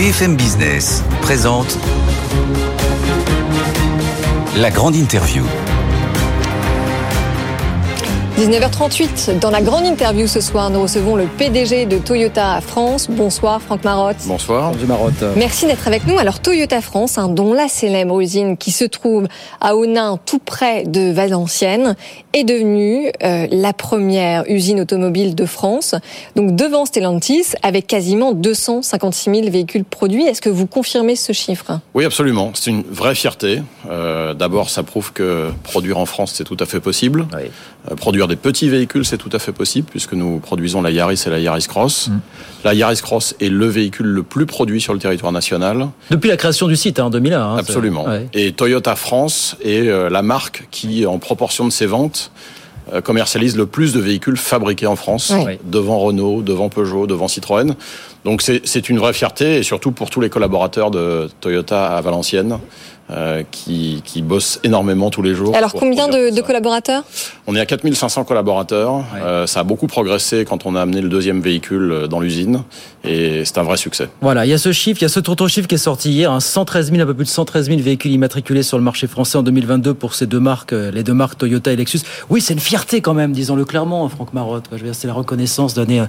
BFM Business présente la grande interview. 19h38, dans la grande interview ce soir, nous recevons le PDG de Toyota France. Bonsoir Franck Marotte. Bonsoir. Bonjour Marotte. Merci d'être avec nous. Alors Toyota France, hein, dont la célèbre usine qui se trouve à Onin, tout près de Valenciennes, est devenue euh, la première usine automobile de France. Donc devant Stellantis, avec quasiment 256 000 véhicules produits. Est-ce que vous confirmez ce chiffre? Oui, absolument. C'est une vraie fierté. Euh, D'abord, ça prouve que produire en France, c'est tout à fait possible. Oui. Euh, produire des petits véhicules, c'est tout à fait possible, puisque nous produisons la Yaris et la Yaris Cross. Mm. La Yaris Cross est le véhicule le plus produit sur le territoire national. Depuis la création du site hein, en 2001. hein, Absolument. ouais. Et Toyota France est euh, la marque qui, en proportion de ses ventes, euh, commercialise le plus de véhicules fabriqués en France, devant Renault, devant Peugeot, devant Citroën. Donc c'est c'est une vraie fierté, et surtout pour tous les collaborateurs de Toyota à Valenciennes, euh, qui, qui bossent énormément tous les jours. Alors combien de, de collaborateurs? On est à 4500 collaborateurs. Euh, ça a beaucoup progressé quand on a amené le deuxième véhicule euh, dans l'usine, et c'est un vrai succès. Voilà, il y a ce chiffre, il y a ce tonton chiffre qui est sorti hier, hein, 113 000, un peu plus de 113 000 véhicules immatriculés sur le marché français en 2022 pour ces deux marques, euh, les deux marques Toyota et Lexus. Oui, c'est une fierté quand même, disons-le clairement, Franck Marotte. quoi. Je veux dire, c'est la reconnaissance donnée.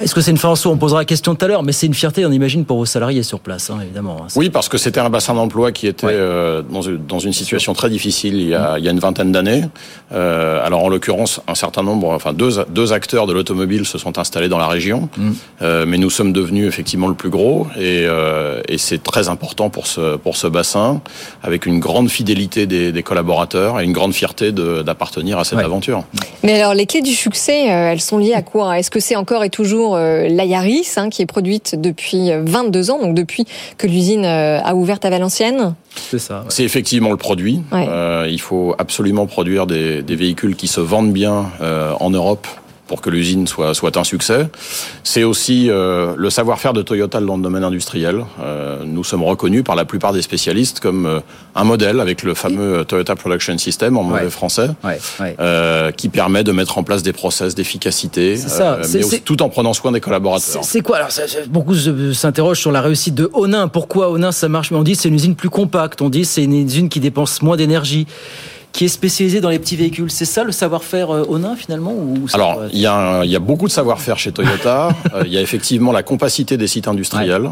Est-ce que c'est une fin en soi? On posera la question tout à l'heure, mais c'est une fierté, on imagine, pour vos salariés sur place, hein, évidemment. hein. Oui, parce que c'était un bassin d'emploi qui était Ouais. euh, dans, une, dans une situation très difficile il y a, il y a une vingtaine d'années. Euh, alors en l'occurrence, un certain nombre, enfin deux, deux acteurs de l'automobile se sont installés dans la région, Mm. Euh, mais nous sommes devenus effectivement le plus gros et, euh, et c'est très important pour ce pour ce bassin, avec une grande fidélité des, des collaborateurs et une grande fierté d'appartenir à cette Ouais. aventure. Mais alors, les clés du succès, elles sont liées à quoi? Est-ce que c'est encore et toujours euh, la Yaris, hein, qui est produite depuis euh, 22 ans, donc depuis que l'usine euh, a ouvert à Valenciennes C'est ça. ouais. C'est effectivement le produit. Ouais. Euh, il faut absolument produire des, des véhicules qui se vendent bien euh, en Europe pour que l'usine soit, soit un succès. C'est aussi euh, le savoir-faire de Toyota dans le domaine industriel. Euh, nous sommes reconnus par la plupart des spécialistes comme euh, un modèle avec le fameux Toyota Production System en mauvais français. Ouais, ouais. euh, qui permet de mettre en place des process d'efficacité, euh, mais aussi tout en prenant soin des collaborateurs. C'est quoi? Alors ça- Beaucoup s'interrogent sur la réussite de Onin. Pourquoi Onin ça marche? Mais on dit c'est une usine plus compacte. On dit c'est une usine qui dépense moins d'énergie, qui est spécialisée dans les petits véhicules. C'est ça le savoir-faire euh, Onin finalement ou Alors, quoi il y, a un- il y a beaucoup de savoir-faire chez Toyota. Euh, il y a effectivement la compacité des sites industriels.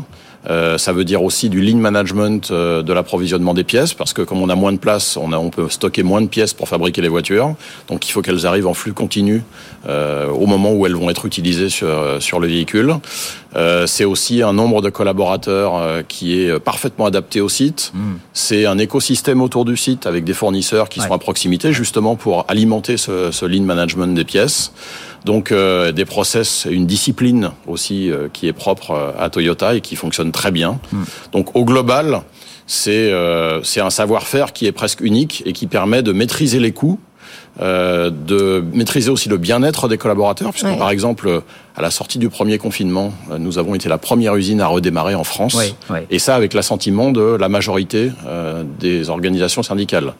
Euh, ça veut dire aussi du lean management euh, de l'approvisionnement des pièces, parce que comme on a moins de place, on, a, on peut stocker moins de pièces pour fabriquer les voitures. Donc il faut qu'elles arrivent en flux continu euh, au moment où elles vont être utilisées sur, sur le véhicule. Euh, c'est aussi un nombre de collaborateurs euh, qui est parfaitement adapté au site. Hmm. C'est un écosystème autour du site avec des fournisseurs qui Ouais. sont à proximité, justement pour alimenter ce, ce lean management des pièces. Donc euh, des process, une discipline aussi euh, qui est propre euh, à Toyota et qui fonctionne très bien. Donc au global, c'est euh, c'est un savoir-faire qui est presque unique et qui permet de maîtriser les coûts. euh, de maîtriser aussi le bien-être des collaborateurs, puisque Ouais. par exemple, à la sortie du premier confinement, euh, nous avons été la première usine à redémarrer en France, et ça avec l'assentiment de la majorité euh, des organisations syndicales,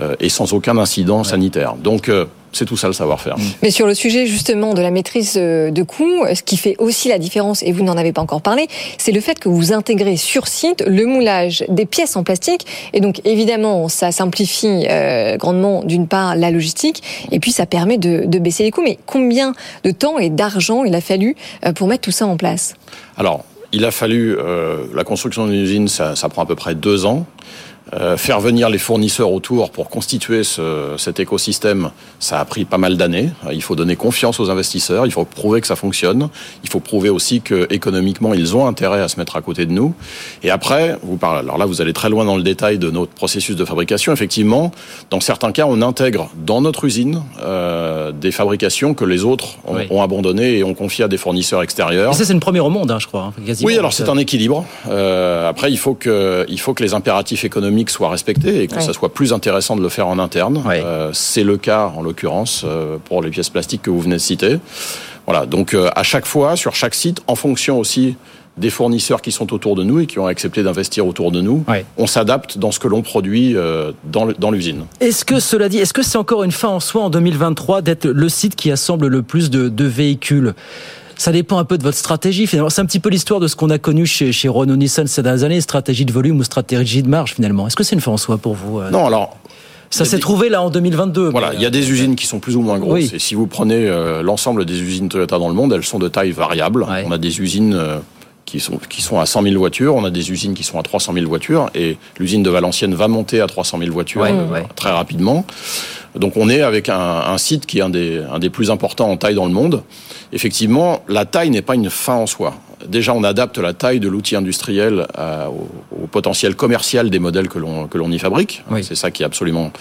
euh, et sans aucun incident sanitaire. Donc euh, c'est tout ça le savoir-faire. Mais sur le sujet justement de la maîtrise de coûts, ce qui fait aussi la différence, et vous n'en avez pas encore parlé, c'est le fait que vous intégrez sur site le moulage des pièces en plastique. Et donc évidemment, ça simplifie euh, grandement d'une part la logistique, et puis ça permet de, de baisser les coûts. Mais combien de temps et d'argent il a fallu euh, pour mettre tout ça en place? Alors, il a fallu euh, la construction d'une usine, ça prend à peu près deux ans. Euh, faire venir les fournisseurs autour pour constituer ce, cet écosystème, ça a pris pas mal d'années. Il faut donner confiance aux investisseurs, il faut prouver que ça fonctionne, il faut prouver aussi que économiquement ils ont intérêt à se mettre à côté de nous. Et après, vous parlez, alors là vous allez très loin dans le détail de notre processus de fabrication. Effectivement, dans certains cas, on intègre dans notre usine euh, des fabrications que les autres ont, Oui. ont abandonnées et ont confiées à des fournisseurs extérieurs. Et ça c'est une première au monde, hein, je crois. hein. Oui, alors c'est un équilibre. Euh, après, il faut que il faut que les impératifs économiques soient respectés et que Ouais. ça soit plus intéressant de le faire en interne. Ouais. Euh, c'est le cas en l'occurrence euh, pour les pièces plastiques que vous venez de citer. Voilà. Donc euh, à chaque fois, sur chaque site, en fonction aussi des fournisseurs qui sont autour de nous et qui ont accepté d'investir autour de nous, Ouais. on s'adapte dans ce que l'on produit euh, dans l'usine. Est-ce que cela dit, est-ce que c'est encore une fin en soi en 2023 d'être le site qui assemble le plus de, de véhicules? Ça dépend un peu de votre stratégie. Finalement, c'est un petit peu l'histoire de ce qu'on a connu chez, chez Renault Nissan ces dernières années, stratégie de volume ou stratégie de marge finalement. Est-ce que c'est une fin en soi pour vous Non, alors ça s'est trouvé là en 2022. Voilà, il y a des usines qui sont plus ou moins grosses. Et si vous prenez euh, l'ensemble des usines Toyota dans le monde, elles sont de taille variable. On a des usines euh, qui sont, qui sont à 100 000 voitures, on a des usines qui sont à 300 000 voitures, et l'usine de Valenciennes va monter à 300 000 voitures euh, très rapidement. Donc on est avec un, un, site qui est un des, un des plus importants en taille dans le monde. Effectivement, la taille n'est pas une fin en soi. Déjà, on adapte la taille de l'outil industriel au, au, potentiel commercial des modèles que l'on que l'on y fabrique. C'est ça qui est absolument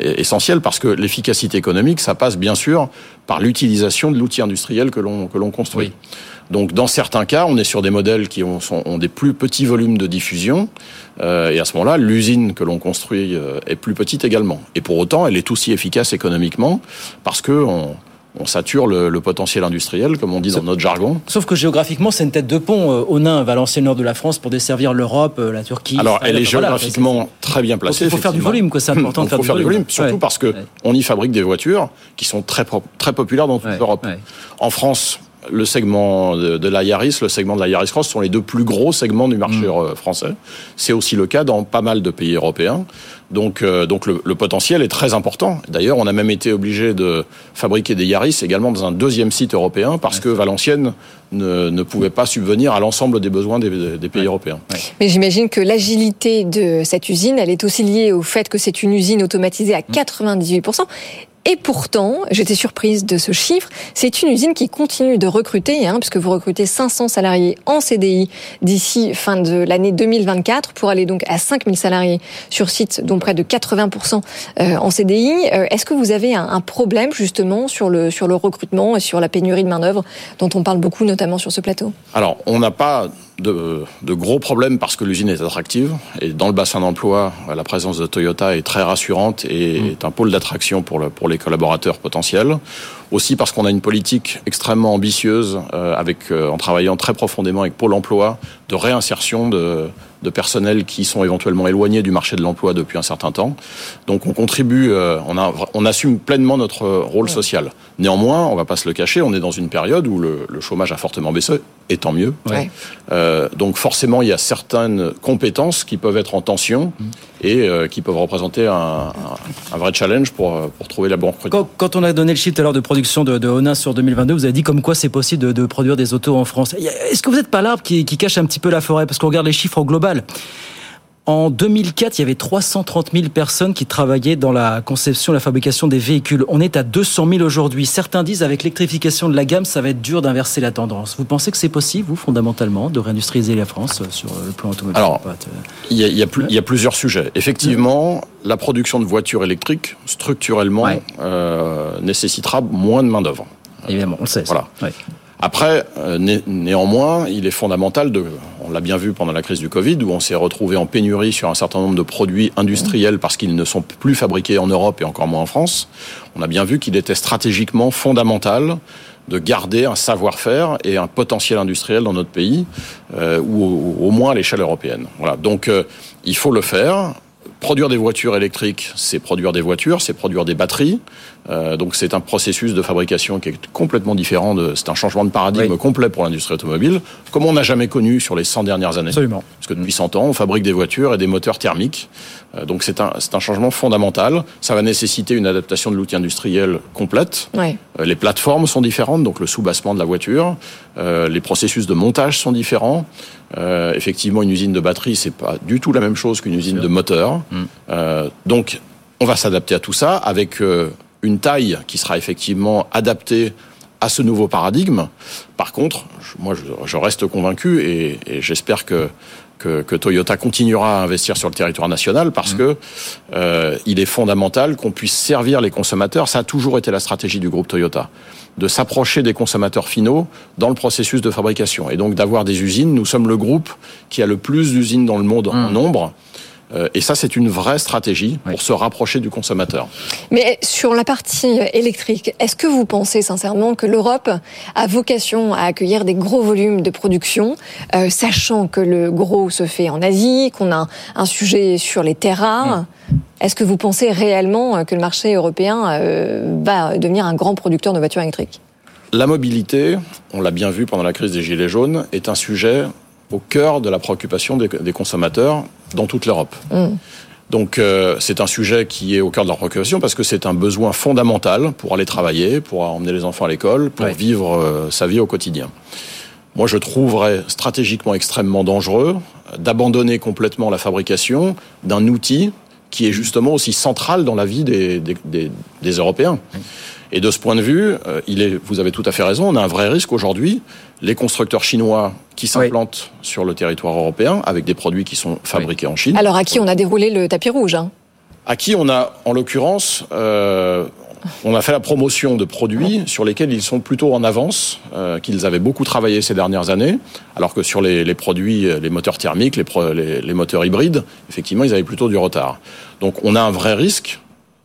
essentiel parce que l'efficacité économique, ça passe bien sûr par l'utilisation de l'outil industriel que l'on que l'on construit. Donc, dans certains cas, on est sur des modèles qui ont, sont, ont des plus petits volumes de diffusion, euh, et à ce moment-là, l'usine que l'on construit euh, est plus petite également. Et pour autant, elle est aussi efficace économiquement parce que on, on sature le, le, potentiel industriel, comme on dit dans notre jargon. Sauf que géographiquement, c'est une tête de pont euh, au nain, Valenciennes, nord de la France, pour desservir l'Europe, euh, la Turquie. Alors, elle est géographiquement voilà, très bien placée. Il faut faire du volume, quoi. C'est important de faire, du, faire volume. du volume. Surtout ouais. parce que ouais. on y fabrique des voitures qui sont très très populaires dans toute ouais. l'Europe. En France, le segment de, de, la Yaris, le segment de la Yaris Cross sont les deux plus gros segments du marché mmh. français. C'est aussi le cas dans pas mal de pays européens. Donc, euh, donc le, le, potentiel est très important. D'ailleurs, on a même été obligé de fabriquer des Yaris également dans un deuxième site européen parce ouais. que Valenciennes ne, ne, pouvait pas subvenir à l'ensemble des besoins des, des pays ouais. européens. Ouais. Mais j'imagine que l'agilité de cette usine, elle est aussi liée au fait que c'est une usine automatisée à 98%. Et pourtant, j'étais surprise de ce chiffre, c'est une usine qui continue de recruter, hein, puisque vous recrutez 500 salariés en CDI d'ici fin de l'année 2024, pour aller donc à 5000 salariés sur site, dont près de 80% en CDI. Euh, est-ce que vous avez un, problème justement sur le, sur le recrutement et sur la pénurie de main-d'œuvre, dont on parle beaucoup notamment sur ce plateau? Alors, on n'a pas de, de, gros problèmes parce que l'usine est attractive et dans le bassin d'emploi, la présence de Toyota est très rassurante et mmh. est un pôle d'attraction pour, le, pour les collaborateurs potentiels. Aussi parce qu'on a une politique extrêmement ambitieuse euh, avec, euh, en travaillant très profondément avec Pôle Emploi de réinsertion de, de personnels qui sont éventuellement éloignés du marché de l'emploi depuis un certain temps. Donc on contribue, euh, on, a, on assume pleinement notre rôle social. Néanmoins, on va pas se le cacher, on est dans une période où le, le chômage a fortement baissé, et tant mieux. Ouais. Donc forcément, il y a certaines compétences qui peuvent être en tension mmh. Et euh, qui peuvent représenter un, vrai challenge pour, pour trouver la bonne. Quand, quand, on a donné le chiffre de production de, de Honda sur 2022, vous avez dit comme quoi c'est possible de, produire des autos en France. Est-ce que vous n'êtes pas l'arbre qui, qui cache un petit peu la forêt? Parce qu'on regarde les chiffres au global. En 2004, il y avait 330 000 personnes qui travaillaient dans la conception, la fabrication des véhicules. On est à 200 000 aujourd'hui. Certains disent avec l'électrification de la gamme, ça va être dur d'inverser la tendance. Vous pensez que c'est possible, vous, fondamentalement, de réindustrialiser la France sur le plan automobile Alors, il y, a, il, y a il y, a, plusieurs sujets. Effectivement, la production de voitures électriques, structurellement, ouais. euh, nécessitera moins de main-d'œuvre. Évidemment, on le sait. Voilà. Ouais. Après, euh, né néanmoins, il est fondamental de, on l'a bien vu pendant la crise du Covid, où on s'est retrouvé en pénurie sur un certain nombre de produits industriels parce qu'ils ne sont plus fabriqués en Europe et encore moins en France. On a bien vu qu'il était stratégiquement fondamental de garder un savoir-faire et un potentiel industriel dans notre pays, euh, ou, au moins à l'échelle européenne. Donc, euh, il faut le faire. Produire des voitures électriques, c'est produire des voitures, c'est produire des batteries. Euh, donc c'est un processus de fabrication qui est complètement différent. De, c'est un changement de paradigme oui. complet pour l'industrie automobile, comme on n'a jamais connu sur les 100 dernières années. Absolument. Parce que depuis 100 ans, on fabrique des voitures et des moteurs thermiques. Euh, donc c'est un, c'est un changement fondamental. Ça va nécessiter une adaptation de l'outil industriel complète. Oui. Euh, les plateformes sont différentes, donc le soubassement de la voiture. Euh, les processus de montage sont différents. Euh, effectivement, une usine de batterie, c'est pas du tout la même chose qu'une usine de moteur. Mmh. Euh, donc, on va s'adapter à tout ça avec euh, une taille qui sera effectivement adaptée à ce nouveau paradigme. Par contre, moi, je, je, reste convaincu et, et j'espère que, que, que, Toyota continuera à investir sur le territoire national parce mmh. que euh, il est fondamental qu'on puisse servir les consommateurs. Ça a toujours été la stratégie du groupe Toyota de s'approcher des consommateurs finaux dans le processus de fabrication. Et donc d'avoir des usines. Nous sommes le groupe qui a le plus d'usines dans le monde mmh. en nombre. Euh, et ça, c'est une vraie stratégie pour oui. se rapprocher du consommateur. Mais sur la partie électrique, est-ce que vous pensez sincèrement que l'Europe a vocation à accueillir des gros volumes de production, euh, sachant que le gros se fait en Asie, qu'on a un sujet sur les terres rares oui. Est-ce que vous pensez réellement que le marché européen euh, va devenir un grand producteur de voitures électriques? La mobilité, on l'a bien vu pendant la crise des Gilets jaunes, est un sujet au cœur de la préoccupation des consommateurs dans toute l'Europe. Mm. Donc euh, c'est un sujet qui est au cœur de leur préoccupation parce que c'est un besoin fondamental pour aller travailler, pour emmener les enfants à l'école, pour vivre euh, sa vie au quotidien. Moi, je trouverais stratégiquement extrêmement dangereux d'abandonner complètement la fabrication d'un outil qui est justement aussi central dans la vie des, des, des, des Européens. Et de ce point de vue, euh, il est, vous avez tout à fait raison, on a un vrai risque aujourd'hui. Les constructeurs chinois qui s'implantent sur le territoire européen avec des produits qui sont fabriqués en Chine. Alors à qui on a déroulé le tapis rouge hein? À qui on a, en l'occurrence, euh, on a fait la promotion de produits sur lesquels ils sont plutôt en avance, euh, qu'ils avaient beaucoup travaillé ces dernières années, alors que sur les, les produits, les moteurs thermiques, les, les, les moteurs hybrides, effectivement, ils avaient plutôt du retard. Donc on a un vrai risque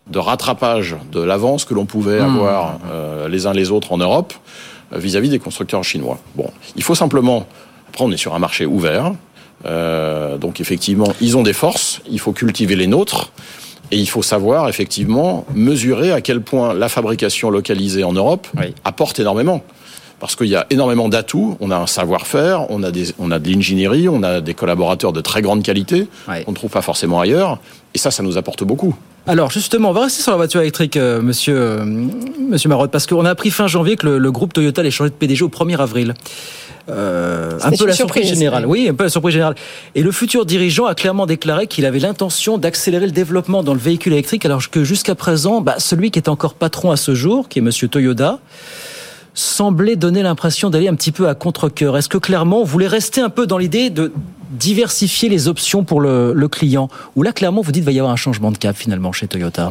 de rattrapage de l'avance que l'on pouvait mmh. avoir euh, les uns les autres en Europe euh, vis-à-vis -vis des constructeurs chinois. Bon, il faut simplement. Après, on est sur un marché ouvert. Euh, donc effectivement, ils ont des forces. Il faut cultiver les nôtres. Et il faut savoir effectivement mesurer à quel point la fabrication localisée en Europe oui. apporte énormément parce qu'il y a énormément d'atouts. On a un savoir-faire, on a des, on a de l'ingénierie, on a des collaborateurs de très grande qualité ouais. qu'on ne trouve pas forcément ailleurs. Et ça, ça nous apporte beaucoup. Alors justement, on va rester sur la voiture électrique, euh, monsieur, euh, monsieur Marotte, parce qu'on a appris fin janvier que le, le, groupe Toyota allait changer de PDG au 1er avril. Euh, un peu la surprise, générale. Oui, un peu la surprise générale. Et le futur dirigeant a clairement déclaré qu'il avait l'intention d'accélérer le développement dans le véhicule électrique, alors que jusqu'à présent, bah, celui qui est encore patron à ce jour, qui est monsieur Toyoda, semblait donner l'impression d'aller un petit peu à contre-cœur. Est-ce que clairement, vous voulez rester un peu dans l'idée de diversifier les options pour le, le client? Ou là, clairement, vous dites qu'il va y avoir un changement de cap finalement chez Toyota?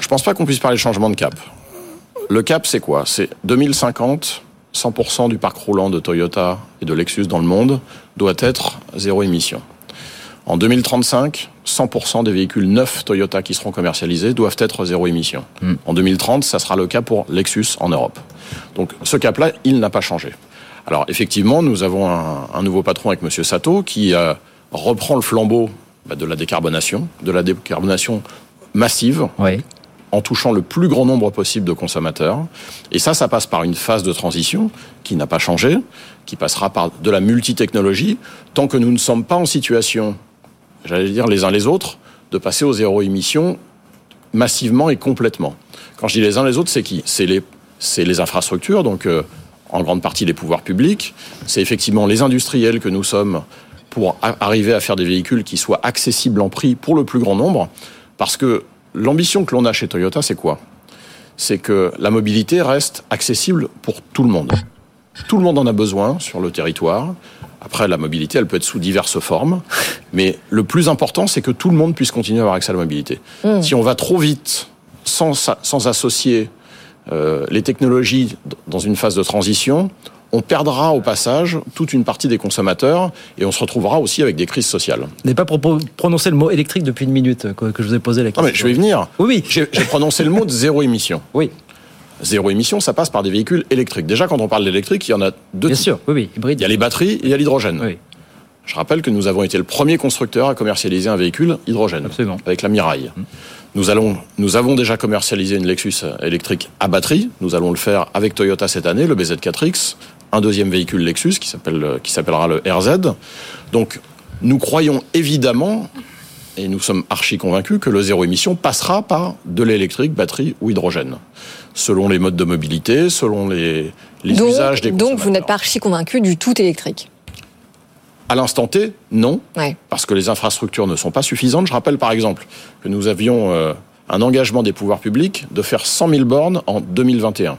Je pense pas qu'on puisse parler de changement de cap. Le cap, c'est quoi? C'est 2050, 100% du parc roulant de Toyota et de Lexus dans le monde doit être zéro émission. En 2035, 100% des véhicules neufs Toyota qui seront commercialisés doivent être zéro émission. Mm. En 2030, ça sera le cas pour Lexus en Europe. Donc ce cap-là, il n'a pas changé. Alors effectivement, nous avons un, un nouveau patron avec Monsieur Sato qui euh, reprend le flambeau bah, de la décarbonation, de la décarbonation massive. Oui. En touchant le plus grand nombre possible de consommateurs. Et ça, ça passe par une phase de transition qui n'a pas changé, qui passera par de la multitechnologie, tant que nous ne sommes pas en situation j'allais dire les uns les autres, de passer aux zéro émission massivement et complètement. Quand je dis les uns les autres, c'est qui? C'est les, c'est les infrastructures, donc euh, en grande partie les pouvoirs publics. C'est effectivement les industriels que nous sommes pour arriver à faire des véhicules qui soient accessibles en prix pour le plus grand nombre. Parce que l'ambition que l'on a chez Toyota, c'est quoi? C'est que la mobilité reste accessible pour tout le monde. Tout le monde en a besoin sur le territoire. Après, la mobilité, elle peut être sous diverses formes. Mais le plus important, c'est que tout le monde puisse continuer à avoir accès à la mobilité. Mmh. Si on va trop vite, sans, sans associer euh, les technologies dans une phase de transition, on perdra au passage toute une partie des consommateurs et on se retrouvera aussi avec des crises sociales. Vous n'avez pas prononcé le mot électrique depuis une minute que je vous ai posé la question. Non, mais je vais y venir. Oui, oui. J'ai prononcé le mot de zéro émission. Oui. Zéro émission, ça passe par des véhicules électriques. Déjà, quand on parle d'électrique, il y en a deux Bien types. sûr, oui, oui, hybride. Il y a les batteries et il y a l'hydrogène. Oui. Je rappelle que nous avons été le premier constructeur à commercialiser un véhicule hydrogène. Absolument. Avec la Miraille. Mmh. Nous, allons, nous avons déjà commercialisé une Lexus électrique à batterie. Nous allons le faire avec Toyota cette année, le BZ4X, un deuxième véhicule Lexus qui s'appelle qui s'appellera le RZ. Donc nous croyons évidemment et nous sommes archi convaincus que le zéro émission passera par de l'électrique, batterie ou hydrogène, selon les modes de mobilité, selon les, les donc, usages des Donc vous n'êtes pas archi convaincu du tout électrique à l'instant T, non, ouais. parce que les infrastructures ne sont pas suffisantes. Je rappelle par exemple que nous avions euh, un engagement des pouvoirs publics de faire 100 000 bornes en 2021.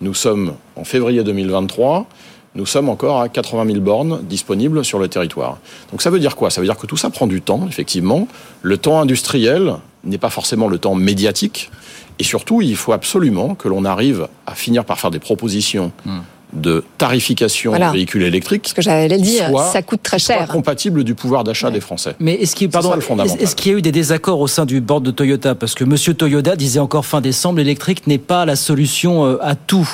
Nous sommes en février 2023, nous sommes encore à 80 000 bornes disponibles sur le territoire. Donc ça veut dire quoi? Ça veut dire que tout ça prend du temps, effectivement. Le temps industriel n'est pas forcément le temps médiatique. Et surtout, il faut absolument que l'on arrive à finir par faire des propositions mmh de tarification voilà. des véhicules électriques. Parce que j'allais dire, ça coûte très cher. compatible du pouvoir d'achat ouais. des Français. Mais est-ce qu'il pardon, est-ce est qu'il y a eu des désaccords au sein du board de Toyota? Parce que Monsieur Toyota disait encore fin décembre, l'électrique n'est pas la solution euh, à tout.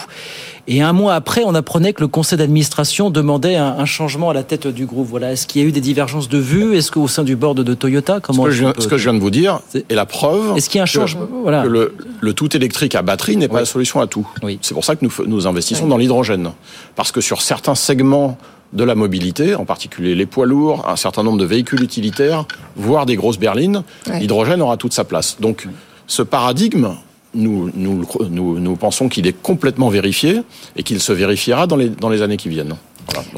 Et un mois après, on apprenait que le conseil d'administration demandait un, changement à la tête du groupe. Voilà. Est-ce qu'il y a eu des divergences de vues? Est-ce qu'au sein du board de Toyota, comment ce que, je, ce que je viens de vous dire est la preuve. Est-ce qu'il y a un changement? Que, le, le, tout électrique à batterie n'est pas la solution à tout. Oui. C'est pour ça que nous, nous investissons dans l'hydrogène, parce que sur certains segments de la mobilité, en particulier les poids lourds, un certain nombre de véhicules utilitaires, voire des grosses berlines, l'hydrogène aura toute sa place. Donc ce paradigme, nous, nous, nous, pensons qu'il est complètement vérifié et qu'il se vérifiera dans les, dans les années qui viennent.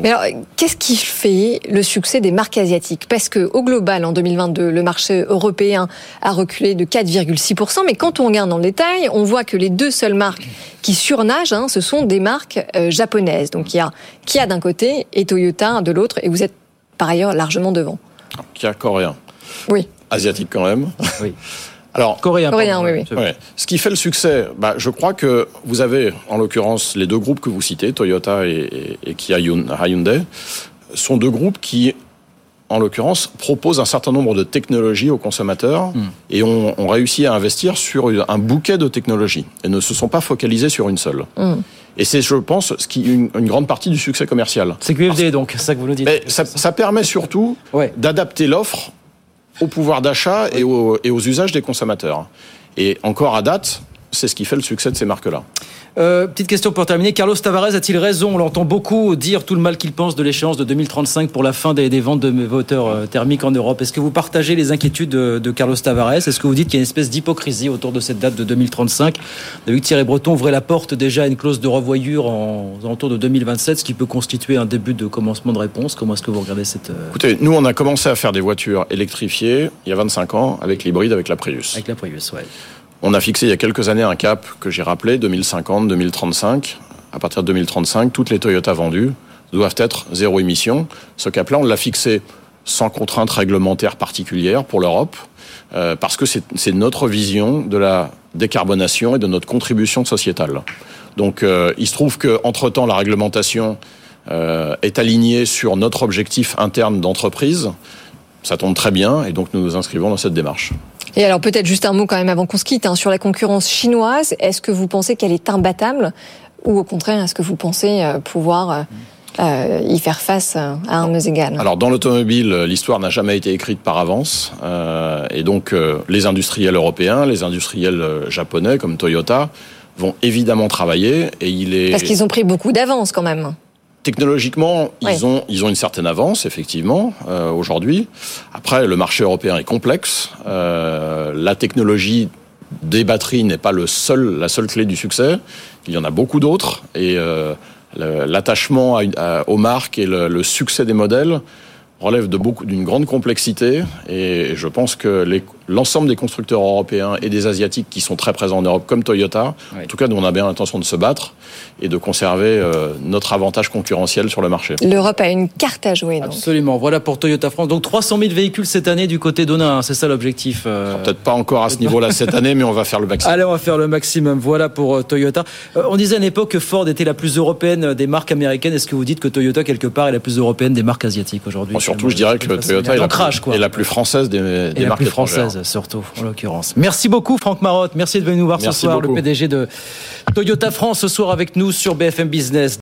Mais alors, qu'est-ce qui fait le succès des marques asiatiques? Parce que au global, en 2022, le marché européen a reculé de 4,6%, mais quand on regarde dans le détail, on voit que les deux seules marques qui surnagent, hein, ce sont des marques euh, japonaises. Donc il y a Kia d'un côté et Toyota de l'autre, et vous êtes par ailleurs largement devant. Kia coréen. Oui. Asiatique quand même. Oui. Alors, coréen. Coréen, oui, oui. Ce qui fait le succès, bah, je crois que vous avez, en l'occurrence, les deux groupes que vous citez, Toyota et, et, Kia Hyundai, sont deux groupes qui, en l'occurrence, proposent un certain nombre de technologies aux consommateurs hmm. et ont, réussi à investir sur un bouquet de technologies et ne se sont pas focalisés sur une seule. Hmm. Et c'est, je pense, ce qui une, une, grande partie du succès commercial. C'est QFD, donc, c'est ça que vous nous dites. ça, ça, permet surtout d'adapter l'offre au pouvoir d'achat et, aux, et aux usages des consommateurs. Et encore à date, c'est ce qui fait le succès de ces marques-là. Euh, petite question pour terminer. Carlos Tavares a-t-il raison? On l'entend beaucoup dire tout le mal qu'il pense de l'échéance de 2035 pour la fin des, ventes de moteurs euh, thermiques en Europe. Est-ce que vous partagez les inquiétudes de, Carlos Tavares? Est-ce que vous dites qu'il y a une espèce d'hypocrisie autour de cette date de 2035 On a vu que Thierry Breton ouvrait la porte déjà à une clause de revoyure en, autour de 2027, ce qui peut constituer un début de commencement de réponse. Comment est-ce que vous regardez cette... Euh, Écoutez, nous on a commencé à faire des voitures électrifiées il y a 25 ans avec l'hybride, avec la Prius. Avec la Prius, ouais. On a fixé il y a quelques années un cap que j'ai rappelé, 2050, 2035. À partir de 2035, toutes les Toyota vendues doivent être zéro émission. Ce cap-là, on l'a fixé sans contrainte réglementaire particulière pour l'Europe, euh, parce que c'est notre vision de la décarbonation et de notre contribution sociétale. Donc euh, il se trouve qu'entre-temps, la réglementation euh, est alignée sur notre objectif interne d'entreprise. Ça tombe très bien et donc nous nous inscrivons dans cette démarche. Et alors peut-être juste un mot quand même avant qu'on se quitte hein, sur la concurrence chinoise. Est-ce que vous pensez qu'elle est imbattable ou au contraire est-ce que vous pensez euh, pouvoir euh, euh, y faire face à armes égales? Alors dans l'automobile, l'histoire n'a jamais été écrite par avance, et donc les industriels européens, les industriels japonais comme Toyota vont évidemment travailler, et il est parce qu'ils ont pris beaucoup d'avance quand même. Technologiquement, ils ont ils ont une certaine avance effectivement euh, aujourd'hui. Après, le marché européen est complexe. Euh, la technologie des batteries n'est pas le seul la seule clé du succès. Il y en a beaucoup d'autres et euh, l'attachement aux marques et le, le, succès des modèles relève de beaucoup d'une grande complexité et je pense que l'ensemble des constructeurs européens et des asiatiques qui sont très présents en Europe comme Toyota, en tout cas nous on a bien l'intention de se battre et de conserver euh, notre avantage concurrentiel sur le marché. L'Europe a une carte à jouer. Absolument. Voilà pour Toyota France. Donc 300 000 véhicules cette année du côté d'Ona, hein, c'est ça l'objectif. Euh... Peut-être pas encore à ce niveau-là cette année, mais on va faire le maximum. Allez, on va faire le maximum. Voilà pour euh, Toyota. Euh, on disait à l'époque que Ford était la plus européenne des marques américaines. Est-ce que vous dites que Toyota quelque part est la plus européenne des marques asiatiques aujourd'hui? Surtout, je dirais que Toyota est la, plus, est la, plus, française des, des marques la surtout en l'occurrence. Merci beaucoup Franck Marotte. Merci de venir nous voir ce soir, le PDG de Toyota France ce soir avec nous sur BFM Business.